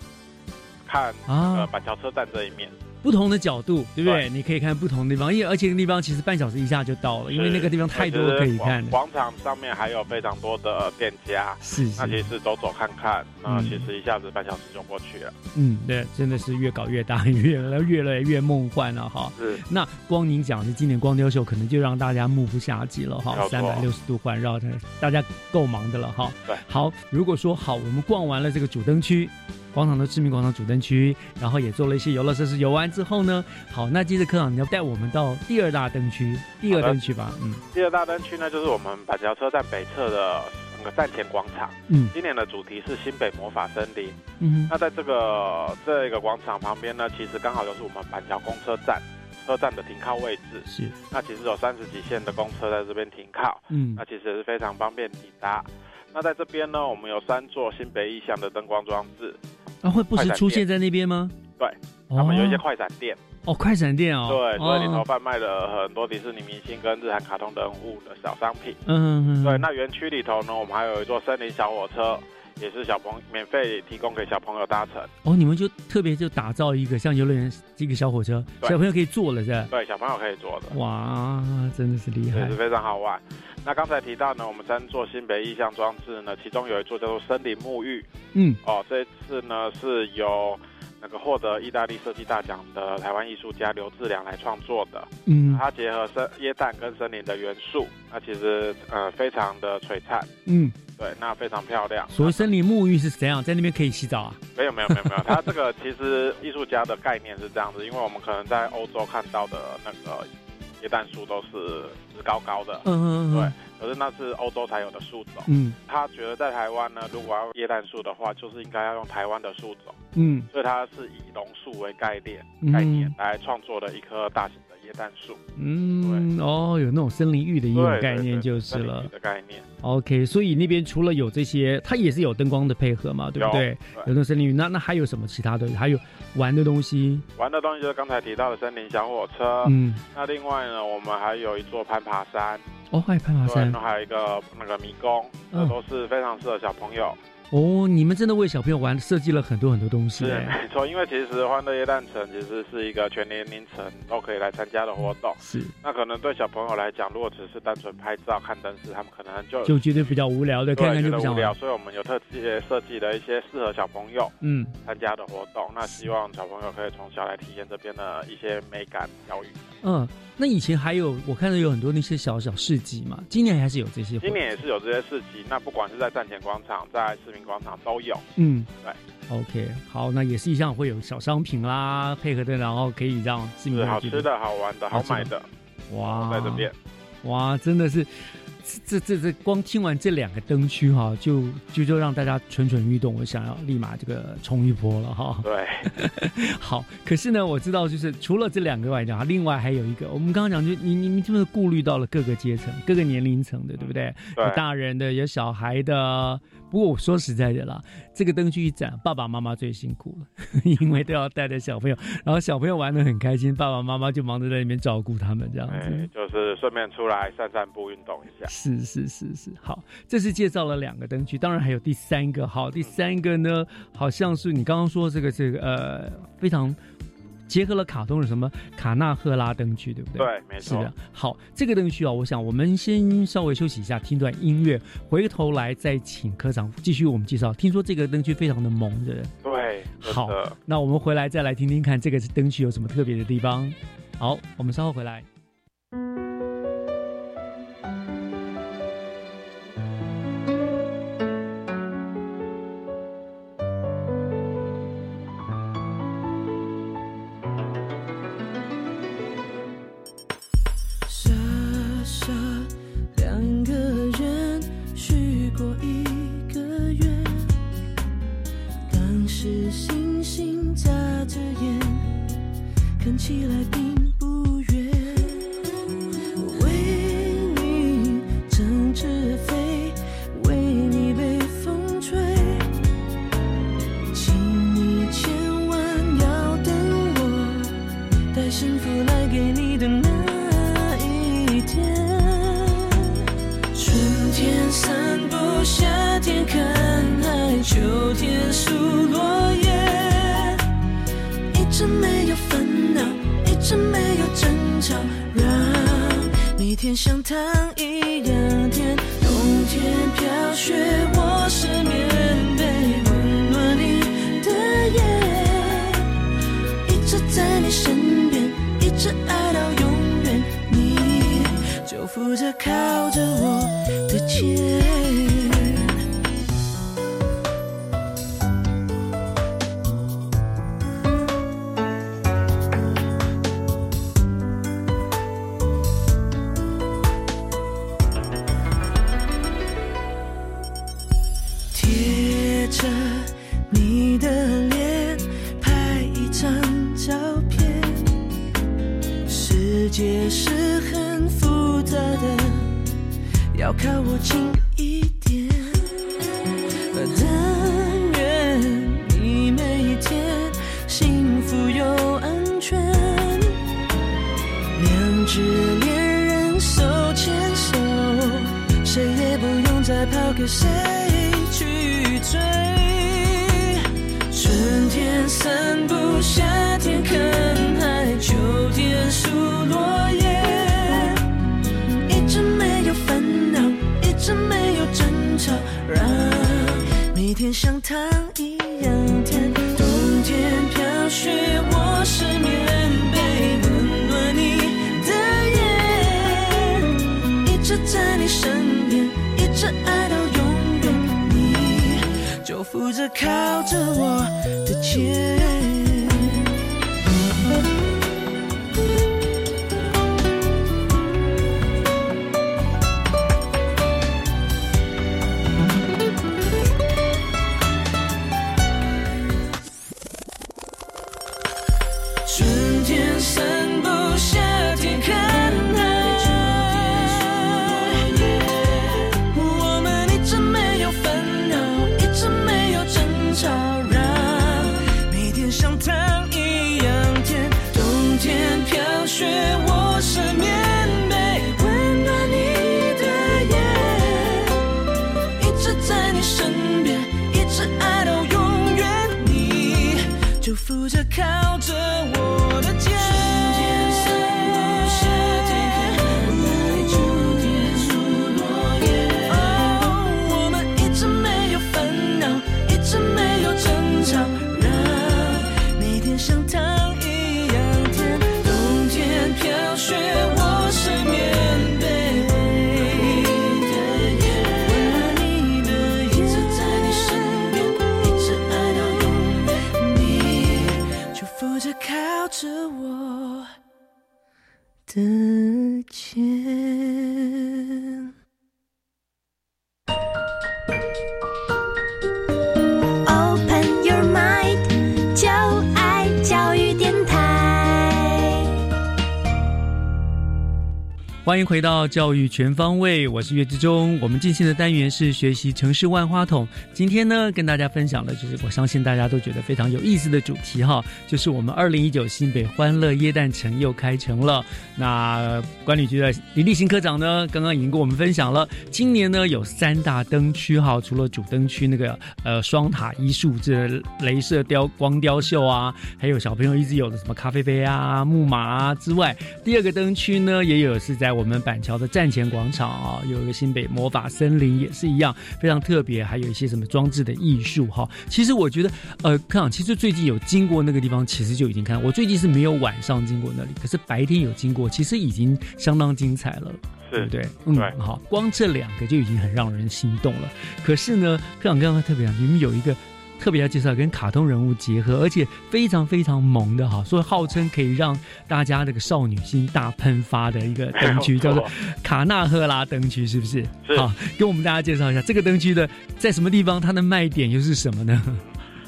S16: 看
S1: 啊
S16: 呃板桥车站这一面。
S1: 不同的角度，对不对？你可以看不同的地方，因为而且那个地方其实半小时一下就到了，因为那个地方太多可以看了。
S16: 广场上面还有非常多的店家，
S1: 是是
S16: 那其实走走看看，那
S1: 嗯
S16: 其实一下子半小时就过去了。
S1: 嗯，对，真的是越搞越大，越来越来越梦幻了哈。
S16: 是。
S1: 那光您讲的今年光雕秀，可能就让大家目不暇接了哈三百六十度环绕的，大家够忙的了哈。
S16: 对。
S1: 好，如果说好，我们逛完了这个主灯区。广场的知名广场主灯区，然后也做了一些游乐设施。游完之后呢，好，那接着科长你要带我们到第二大灯区，第二灯区吧，嗯，
S16: 第二大灯区呢，就是我们板桥车站北侧的那个站前广场。
S1: 嗯
S16: 今年的主题是新北魔法森林。
S1: 嗯
S16: 那在这个这个广场旁边呢，其实刚好就是我们板桥公车站车站的停靠位置。
S1: 是。
S16: 那其实有三十几线的公车在这边停靠。
S1: 嗯
S16: 那其实也是非常方便抵达。那在这边呢，我们有三座新北意象的灯光装置。
S1: 啊，会不时出现在那边吗？
S16: 对，
S1: 哦
S16: 他们有一些快闪店。
S1: 哦，快闪店哦，
S16: 对，所以里头
S1: 哦
S16: 贩卖了很多迪士尼明星跟日韩卡通人物的小商品。
S1: 嗯嗯，
S16: 对，那园区里头呢，我们还有一座森林小火车，也是小朋友免费提供给小朋友搭乘。
S1: 哦，你们就特别就打造一个像游乐园这个小火车，小朋友可以坐了是吧？
S16: 对，小朋友可以坐的，
S1: 哇，真的是厉害
S16: 也是。非常好玩。那刚才提到呢，我们三座新北意象装置呢，其中有一座叫做森林沐浴。
S1: 嗯，
S16: 哦，这一次呢是由那个获得意大利设计大奖的台湾艺术家刘志良来创作的。
S1: 嗯
S16: 他结合森椰蛋跟森林的元素，那其实呃非常的璀璨，
S1: 嗯，
S16: 对，那非常漂亮。
S1: 所谓森林沐浴是怎样？在那边可以洗澡啊？
S16: 没有没有没有没有，它这个其实艺术家的概念是这样子，因为我们可能在欧洲看到的那个椰蛋树都是直高高的，
S1: 嗯嗯嗯
S16: 对，可是那是欧洲才有的树种。
S1: 嗯
S16: 他觉得在台湾呢，如果要椰蛋树的话，就是应该要用台湾的树种，
S1: 嗯
S16: 所以他是以榕树为概念
S1: 嗯
S16: 概念来创作的一棵大型的椰蛋树。
S1: 嗯，哦，有那种森林浴的一种概念就是了。
S16: 的概念。
S1: OK，所以那边除了有这些，它也是有灯光的配合嘛，对不对？
S16: 有
S1: 那种森林浴，那那还有什么其他的？还有玩的东西？
S16: 玩的东西就是刚才提到的森林小火车。
S1: 嗯，
S16: 那另外呢，我们还有一座攀爬山，
S1: 哦，还有攀爬
S16: 对，
S1: 山
S16: 那还有一个那个迷宫，
S1: 嗯
S16: 这都是非常适合小朋友。
S1: 哦，你们真的为小朋友玩设计了很多很多东西
S16: 是
S1: 哎。
S16: 没错，因为其实欢乐夜诞城其实是一个全年龄层都可以来参加的活动。
S1: 是，
S16: 那可能对小朋友来讲，如果只是单纯拍照看灯饰，他们可能就
S1: 就觉得比较无聊的，
S16: 对
S1: 看看
S16: 觉得无聊。所以我们有特别设计了一些适合小朋友
S1: 嗯，
S16: 参加的活动。那希望小朋友可以从小来体验这边的一些美感教育。
S1: 嗯，那以前还有我看到有很多那些小小市集嘛，今年还是有这些。
S16: 今年也是有这些市集，那不管是在站前广场、在市民广场都有。
S1: 嗯，
S16: 对。
S1: OK，好，那也是一样会有小商品啦，配合的，然后可以让市民
S16: 好吃的、好玩的、好买的，
S1: 哇，
S16: 在这边。
S1: 哇，真的是，这这这光听完这两个灯区哈，就就就让大家蠢蠢欲动，我想要立马这个冲一波了哈。
S16: 对，
S1: 好，可是呢，我知道就是除了这两个外讲，另外还有一个，我们刚刚讲就你你们是不是顾虑到了各个阶层、各个年龄层的，对不对？
S16: 对
S1: 有大人的，有小孩的。不过我说实在的啦，这个灯具一展，爸爸妈妈最辛苦了，因为都要带着小朋友，然后小朋友玩的很开心，爸爸妈妈就忙着在里面照顾他们这样子。
S16: 哎，就是顺便出来散散步、运动一下。
S1: 是是是是，好，这是介绍了两个灯具，当然还有第三个。好，第三个呢，好像是你刚刚说这个这个呃，非常结合了卡通的什么卡纳赫拉灯区，对不对？
S16: 对没错
S1: 是的。好，这个灯区啊，我想我们先稍微休息一下，听段音乐，回头来再请科长继续我们介绍。听说这个灯区非常的萌，对不对？
S16: 对，
S1: 好，那我们回来再来听听看这个灯区有什么特别的地方。好，我们稍后回来。
S5: 是星星眨着眼，看起来并散步，夏天看海，秋天数落叶。一直没有烦恼，一直没有争吵，让每天像糖一样甜。冬天飘雪，我是棉被，温暖你的眼，一直在你身你就负责靠着我的肩。
S1: 欢迎回到教育全方位，我是岳志忠。我们进行的单元是学习城市万花筒。今天呢，跟大家分享的就是我相信大家都觉得非常有意思的主题哈，就是我们二零一九新北欢乐耶诞城又开城了。那管理局的李立新科长呢，刚刚已经跟我们分享了，今年呢有三大灯区哈，除了主灯区那个呃双塔艺术这镭射雕光雕秀啊，还有小朋友一直有的什么咖啡杯啊、木马啊之外，第二个灯区呢也有是在我们板桥的站前广场啊，有一个新北魔法森林也是一样，非常特别，还有一些什么装置的艺术哈。其实我觉得，呃，科长，其实最近有经过那个地方，其实就已经看。我最近是没有晚上经过那里，可是白天有经过，其实已经相当精彩了。对不对？嗯，好，光这两个就已经很让人心动了。可是呢，科长刚刚特别讲，你们有一个特别要介绍跟卡通人物结合，而且非常非常萌的哈，所以号称可以让大家这个少女心大喷发的一个灯区，叫做卡纳赫拉灯区，是不是？好，跟我们大家介绍一下这个灯区的在什么地方，它的卖点又是什么呢？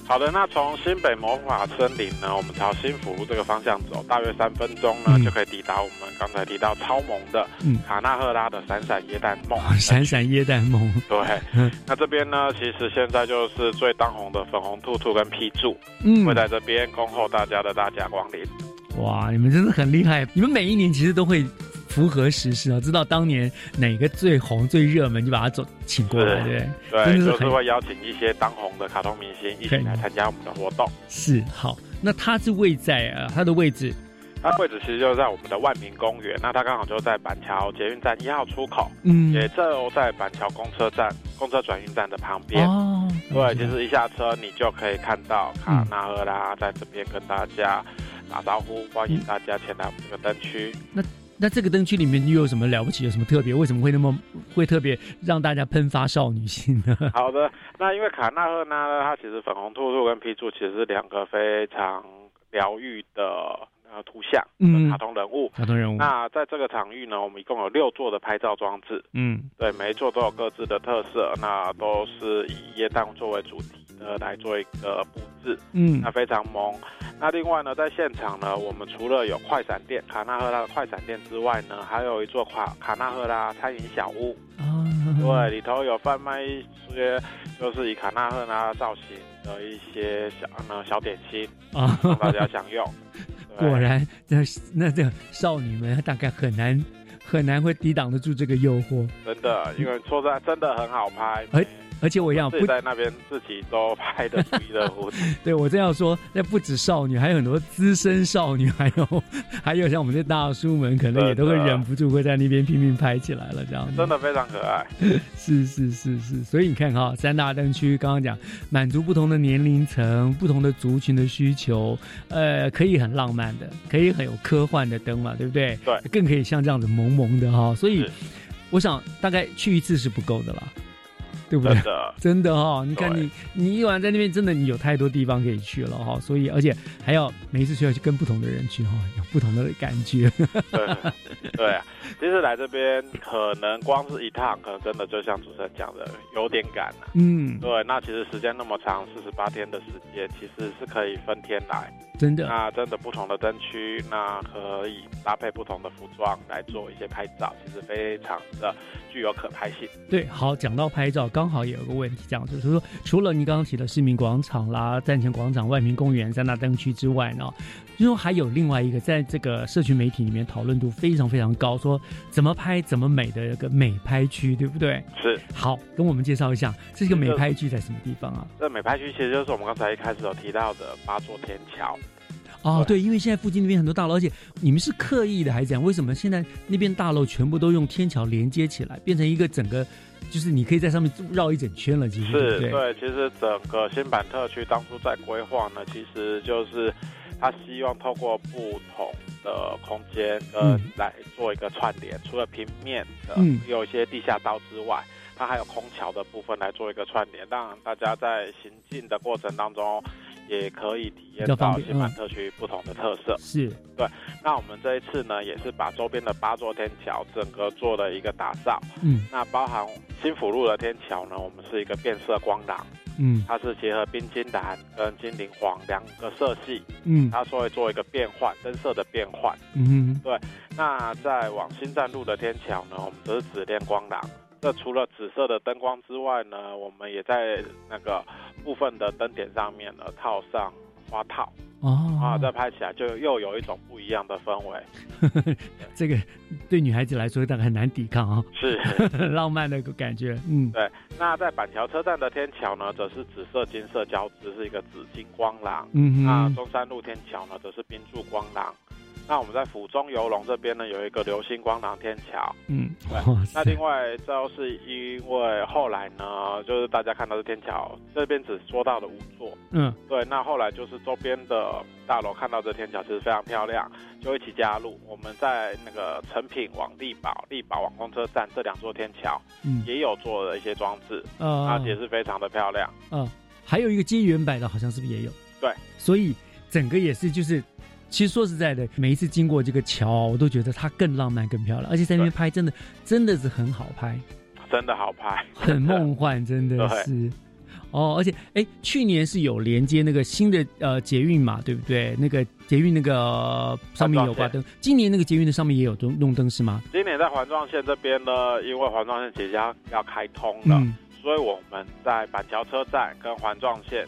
S16: 好的，那从新北魔法森林呢，我们朝新福路这个方向走，大约三分钟呢，
S1: 嗯
S16: 就可以抵达我们刚才提到超萌的
S1: 嗯
S16: 卡纳赫拉的闪闪椰蛋梦。
S1: 闪闪椰蛋梦，
S16: 对，
S1: 嗯
S16: 那这边呢，其实现在就是最当红的粉红兔兔跟批注，
S1: 嗯
S16: 会在这边恭候大家的大驾光临。
S1: 哇，你们真的很厉害！你们每一年其实都会符合时事啊，知道当年哪个最红、最热门，就把他走请过来，对不对？
S16: 对，就是会邀请一些当红的卡通明星一起来参加我们的活动。
S1: 是好。那他是位在啊，他的位置
S16: 它位置其实就在我们的万民公园，那它刚好就在板桥捷运站一号出口，
S1: 嗯
S16: 也就在板桥公车站、公车转运站的旁边。
S1: 哦，
S16: 对，其实一下车你就可以看到卡纳赫拉在这边跟大家打招呼，欢迎大家前来我们这个灯区。
S1: 那那这个灯区里面又有什么了不起？有什么特别？为什么会那么会特别让大家喷发少女心呢？
S16: 好的，那因为卡纳赫拉呢，它其实粉红兔兔跟皮兔其实是两个非常疗愈的呃图像，
S1: 嗯
S16: 卡通人物。
S1: 卡通人物
S16: 那在这个场域呢，我们一共有六座的拍照装置，
S1: 嗯
S16: 对，每一座都有各自的特色，那都是以椰蛋作为主题的来做一个布置，
S1: 嗯
S16: 那非常萌。那另外呢，在现场呢，我们除了有快闪店卡纳赫拉的快闪店之外呢，还有一座卡卡纳赫拉餐饮小屋，对，里头有贩卖一些就是以卡纳赫拉造型的一些小呃小点心
S1: 啊
S16: 让大家享用。
S1: 果然，那那这少女们大概很难很难会抵挡得住这个诱惑。
S16: 真的，因为说实在真的很好拍，
S1: 哎而且我一样
S16: 自己在那边自己都拍的不亦乐乎。
S1: 对我这样说，那不止少女，还有很多资深少女，还有 还有像我们这大叔们，可能也都会忍不住会在那边拼命拍起来了，这样
S16: 真的非常可爱。
S1: 是是是是，所以你看哈，三大灯区刚刚讲满足不同的年龄层、不同的族群的需求，呃，可以很浪漫的，可以很有科幻的灯嘛，对不对？
S16: 对，
S1: 更可以像这样子萌萌的哈，所以我想大概去一次是不够的啦。对不对？
S16: 真的，
S1: 真的哈！你看你，你一晚在那边，真的你有太多地方可以去了哈。所以，而且还要每一次去要去跟不同的人去哈，有不同的感觉。
S16: 对，对啊。其实来这边可能光是一趟，可能真的就像主持人讲的，有点赶了。
S1: 嗯，
S16: 对。那其实时间那么长，四十八天的时间，其实是可以分天来。
S1: 真的。
S16: 那真的不同的灯区，那可以搭配不同的服装来做一些拍照，其实非常的具有可拍性。
S1: 对，好，讲到拍照。刚好也有个问题，这样就是说，除了你刚刚提的市民广场啦、站前广场、万平公园三大灯区之外呢，就说还有另外一个，在这个社群媒体里面讨论度非常非常高，说怎么拍怎么美的一个美拍区，对不对？
S16: 是。
S1: 好，跟我们介绍一下，这个美拍区在什么地方啊？
S16: 这美拍区其实就是我们刚才一开始有提到的八座天桥。
S1: 哦，对，因为现在附近那边很多大楼，而且你们是刻意的还是怎样？为什么现在那边大楼全部都用天桥连接起来，变成一个整个？就是你可以在上面绕一整圈了，其实
S16: 是对。其实整个新版特区当初在规划呢，其实就是他希望透过不同的空间跟来做一个串联，除了平面的有一些地下道之外，它还有空桥的部分来做一个串联，让大家在行进的过程当中。也可以体验到新版特区不同的特色，
S1: 是
S16: 对。那我们这一次呢，也是把周边的八座天桥整个做了一个打造。
S1: 嗯，
S16: 那包含新辅路的天桥呢，我们是一个变色光廊。
S1: 嗯，
S16: 它是结合冰晶蓝跟金灵黄两个色系。
S1: 嗯，
S16: 它说会做一个变换灯色的变换。
S1: 嗯，
S16: 对。那在往新站路的天桥呢，我们都是紫电光廊。这除了紫色的灯光之外呢，我们也在那个部分的灯点上面呢套上花套
S1: 哦
S16: 啊，再拍起来就又有一种不一样的氛围。
S1: 这个对女孩子来说大概很难抵抗啊，
S16: 是
S1: 浪漫的感觉。嗯，
S16: 对。那在板桥车站的天桥呢，则是紫色金色交织，是一个紫金光廊。
S1: 嗯
S16: 那中山路天桥呢，则是冰柱光廊。那我们在府中游龙这边呢，有一个流星光廊天桥。
S1: 嗯，
S16: 对。那另外，这是因为后来呢，就是大家看到的天桥这边只说到了五座。
S1: 嗯，
S16: 对。那后来就是周边的大楼看到这天桥其实非常漂亮，就一起加入。我们在那个成品往力宝、力宝往公车站这两座天桥，
S1: 嗯，
S16: 也有做了一些装置，
S1: 嗯，
S16: 而且是非常的漂亮。
S1: 嗯，还有一个接圆摆的，好像是不是也有？
S16: 对。
S1: 所以整个也是就是。其实说实在的，每一次经过这个桥，我都觉得它更浪漫、更漂亮，而且在那边拍真的真的是很好拍，
S16: 真的好拍，
S1: 很梦幻，真的是。哦，而且哎，去年是有连接那个新的呃捷运嘛，对不对？那个捷运那个上面有挂灯，今年那个捷运的上面也有灯弄灯是吗？
S16: 今年在环状线这边呢，因为环状线即将要开通了，所以我们在板桥车站跟环状线。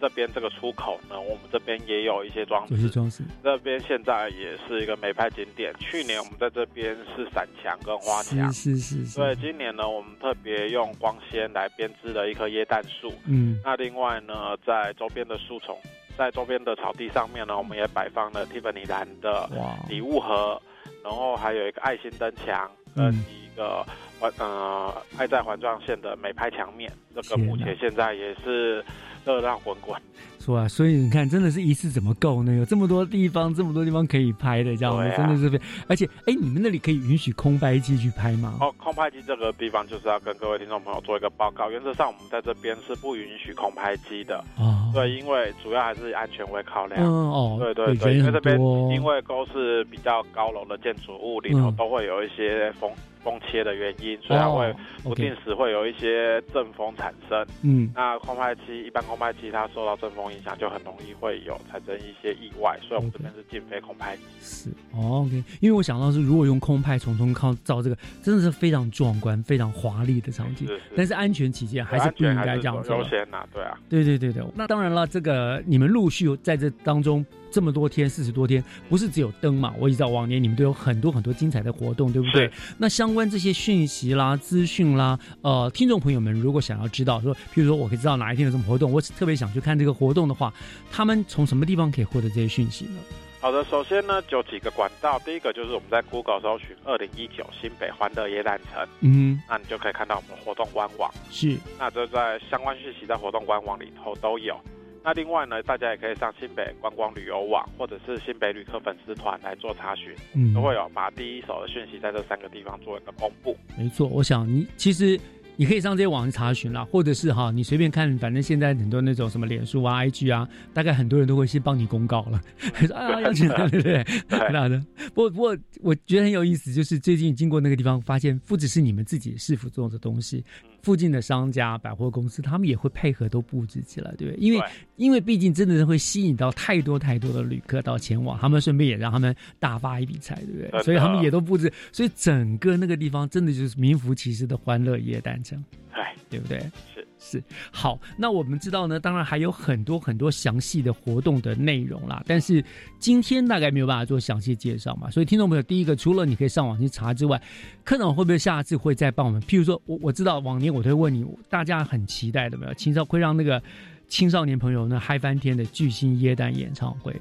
S16: 这边这个出口呢，我们这边也有一些装
S1: 饰。装饰。
S16: 这边现在也是一个美拍景点。去年我们在这边是伞墙跟花墙。
S1: 是是是。
S16: 对，今年呢，我们特别用光纤来编织了一棵椰蛋树。
S1: 嗯。
S16: 那另外呢，在周边的树丛，在周边的草地上面呢，我们也摆放了蒂芙尼蓝的礼物盒，然后还有一个爱心灯墙跟一个环呃爱在环状线的美拍墙面。这个目前现在也是。热浪滚滚，
S1: 是吧？所以你看，真的是一次怎么够呢？有这么多地方，这么多地方可以拍的，这样子真的是非。而且，哎，你们那里可以允许空拍机去拍吗？
S16: 哦，空拍机这个地方就是要跟各位听众朋友做一个报告。原则上，我们在这边是不允许空拍机的。
S1: 哦，
S16: 对，因为主要还是安全为考量。
S1: 嗯哦，
S16: 对对对，因为这边因为都是比较高楼的建筑物，里头都会有一些风。风切的原因，所以它会不定时会有一些阵风产生。
S1: 嗯，
S16: 那空拍机一般空拍机它受到阵风影响，就很容易会有产生一些意外。所以我们这边是禁飞空拍机。
S1: 是，OK。因为我想到是，如果用空拍从中靠照这个，真的是非常壮观、非常华丽的场景。
S16: 是是。
S1: 但是安全起见，还是不应该这样
S16: 做。优先呐，对啊。
S1: 对对对对。那当然了，这个你们陆续在这当中。这么多天，四十多天，不是只有灯嘛？我知道往年你们都有很多很多精彩的活动，对不对？那相关这些讯息啦、资讯啦，呃，听众朋友们如果想要知道说，譬如说我可以知道哪一天有什么活动，我特别想去看这个活动的话，他们从什么地方可以获得这些讯息呢？
S16: 好的，首先呢，有几个管道。第一个就是我们在 Google 搜寻“二零一九新北欢乐夜诞城”，
S1: 嗯，
S16: 那你就可以看到我们的活动官网。
S1: 是，
S16: 那这在相关讯息在活动官网里头都有。那另外呢，大家也可以上新北观光旅游网或者是新北旅客粉丝团来做查询，
S1: 嗯
S16: 都会有把第一手的讯息在这三个地方做一个公布。
S1: 没错，我想你其实你可以上这些网站查询啦，或者是哈，你随便看，反正现在很多那种什么脸书啊、IG 啊，大概很多人都会先帮你公告了，说啊要去哪，对不对？那的。不过不过，我觉得很有意思，就是最近经过那个地方，发现不只是你们自己市府做的东西，附近的商家、百货公司，他们也会配合都布置起来，对不对？因为因为毕竟真的是会吸引到太多太多的旅客到前往，他们顺便也让他们大发一笔财，对不对？所以他们也都布置，所以整个那个地方真的就是名副其实的欢乐夜诞城，
S16: 哎
S1: 对不对？
S16: 是
S1: 是好，那我们知道呢，当然还有很多很多详细的活动的内容啦，但是今天大概没有办法做详细介绍嘛，所以听众朋友，第一个除了你可以上网去查之外，科长会不会下次会再帮我们？譬如说我我知道往年我都会问你，大家很期待的没有？青少会让那个青少年朋友呢嗨翻天的巨星耶诞演唱会，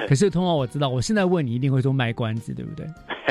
S1: 可是通常我知道，我现在问你一定会说卖关子，对不对？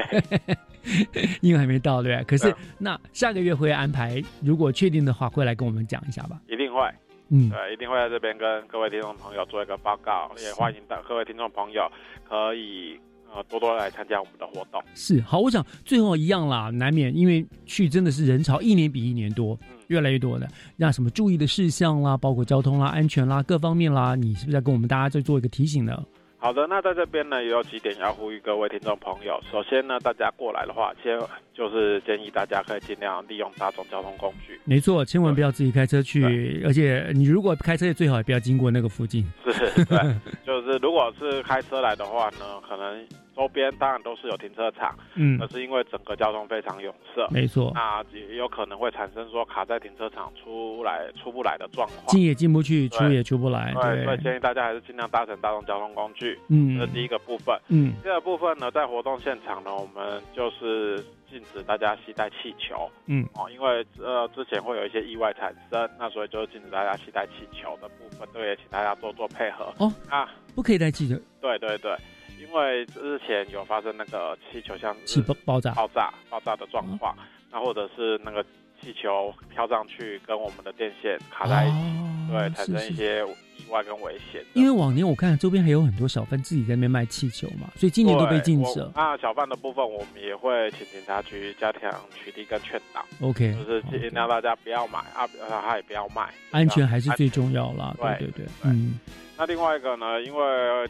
S1: 因为还没到，对不对？可是那下个月会安排，如果确定的话，会来跟我们讲一下吧。
S16: 一定会，
S1: 嗯，
S16: 对，一定会在这边跟各位听众朋友做一个报告，也欢迎到各位听众朋友可以呃多多来参加我们的活动。
S1: 是好，我想最后一样啦，难免因为去真的是人潮一年比一年多，越来越多的，那什么注意的事项啦，包括交通啦、安全啦各方面啦，你是不是要跟我们大家再做一个提醒呢？
S16: 好的，那在这边呢，也有几点要呼吁各位听众朋友。首先呢，大家过来的话，先就是建议大家可以尽量利用大众交通工具。
S1: 没错，千万不要自己开车去，而且你如果开车，最好也不要经过那个附近。
S16: 是，对，就是如果是开车来的话呢，可能周边当然都是有停车场，
S1: 嗯
S16: 可是因为整个交通非常拥塞，
S1: 没错
S16: 那也有可能会产生说卡在停车场出来出不来的状况。
S1: 进也进不去，出也出不来，
S16: 对，所以，建议大家还是尽量搭乘大众交通工具。
S1: 嗯
S16: 这是第一个部分。
S1: 嗯
S16: 第二个部分呢，在活动现场呢，我们就是禁止大家携带气球。
S1: 嗯
S16: 哦，因为呃之前会有一些意外产生，那所以就是禁止大家携带气球的部分，这个也请大家多做配合。
S1: 哦，
S16: 啊，
S1: 不可以带气球，
S16: 对对对，因为之前有发生那个气球像
S1: 气爆爆炸，
S16: 爆炸爆炸的状况，那或者是那个气球飘上去跟我们的电线卡在一起，对，产生一些意外跟危险。
S1: 因为往年我看周边还有很多小贩自己在那边卖气球嘛，所以今年都被禁止了。
S16: 那小贩的部分，我们也会请警察局加强取缔跟劝导。
S1: OK
S16: 就是尽量大家不要买啊，呃他也不要卖，
S1: 安全还是最重要啦，对
S16: 对
S1: 对对，嗯，
S16: 那另外一个呢，因为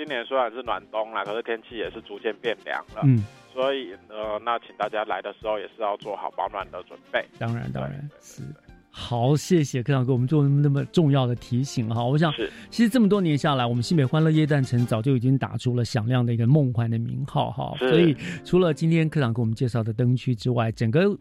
S16: 今年虽然是暖冬啦，可是天气也是逐渐变凉了，
S1: 嗯，
S16: 所以呃，那请大家来的时候也是要做好保暖的准备。
S1: 当然当然是。好，谢谢科长给我们做那么重要的提醒哈。我想，其实这么多年下来，我们新北欢乐夜诞城早就已经打出了响亮的一个梦幻的名号哈。所以，除了今天科长给我们介绍的灯区之外，整个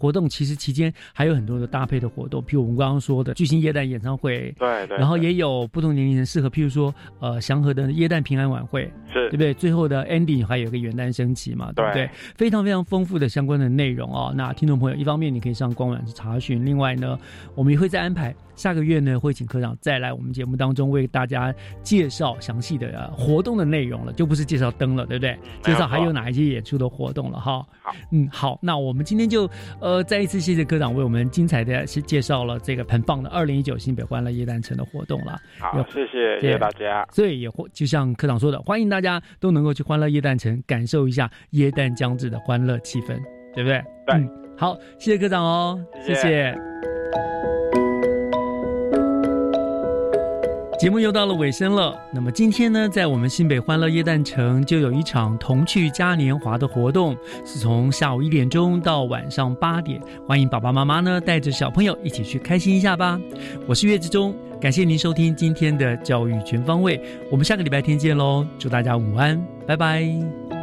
S1: 活动其实期间还有很多的搭配的活动，譬如我们刚刚说的巨星夜诞演唱会，
S16: 对对
S1: 然后也有不同年龄层适合，譬如说呃祥和的耶诞平安晚会，
S16: 是
S1: 对不对？最后的 ending 还有一个元旦升旗嘛，对不对？
S16: 对
S1: 非常非常丰富的相关的内容哦。那听众朋友，一方面你可以上官网去查询，另外呢，我们也会再安排下个月呢会请科长再来我们节目当中为大家介绍详细的、呃、活动的内容了，就不是介绍灯了，对不对？介绍还有哪一些演出的活动了哈。
S16: 好，
S1: 嗯，好，那我们今天就呃再一次谢谢科长为我们精彩的介绍了这个很棒的二零一九新北欢乐夜诞城的活动了。
S16: 好，谢谢谢谢大家。
S1: 所以也会就像科长说的，欢迎大家都能够去欢乐耶诞城感受一下耶诞将至的欢乐气氛，对不对？
S16: 对，
S1: 嗯，好，谢谢科长哦，
S16: 谢谢
S1: 谢。节目又到了尾声了，那么今天呢，在我们新北欢乐夜诞城就有一场童趣嘉年华的活动，是从下午一点钟到晚上八点，欢迎爸爸妈妈呢带着小朋友一起去开心一下吧。我是岳志忠，感谢您收听今天的教育全方位，我们下个礼拜天见喽，祝大家午安，拜拜。